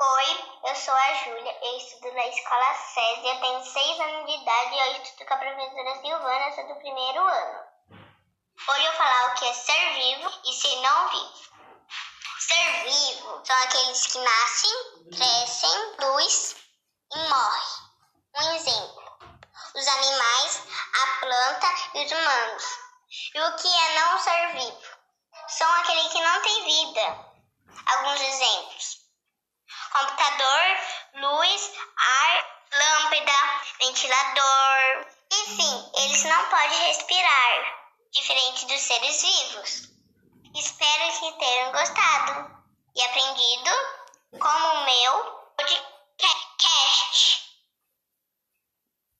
Oi, eu sou a Júlia, eu estudo na escola eu tenho 6 anos de idade e eu estudo com a professora Silvana, sou do primeiro ano. Hoje eu vou falar o que é ser vivo e ser não vivo. Ser vivo são aqueles que nascem, crescem, luz e morrem. Um exemplo: os animais, a planta e os humanos. E o que é não ser vivo? São aqueles que não têm vida. Alguns exemplos: luz, ar, lâmpada, ventilador. Enfim, eles não podem respirar, diferente dos seres vivos. Espero que tenham gostado e aprendido como o meu.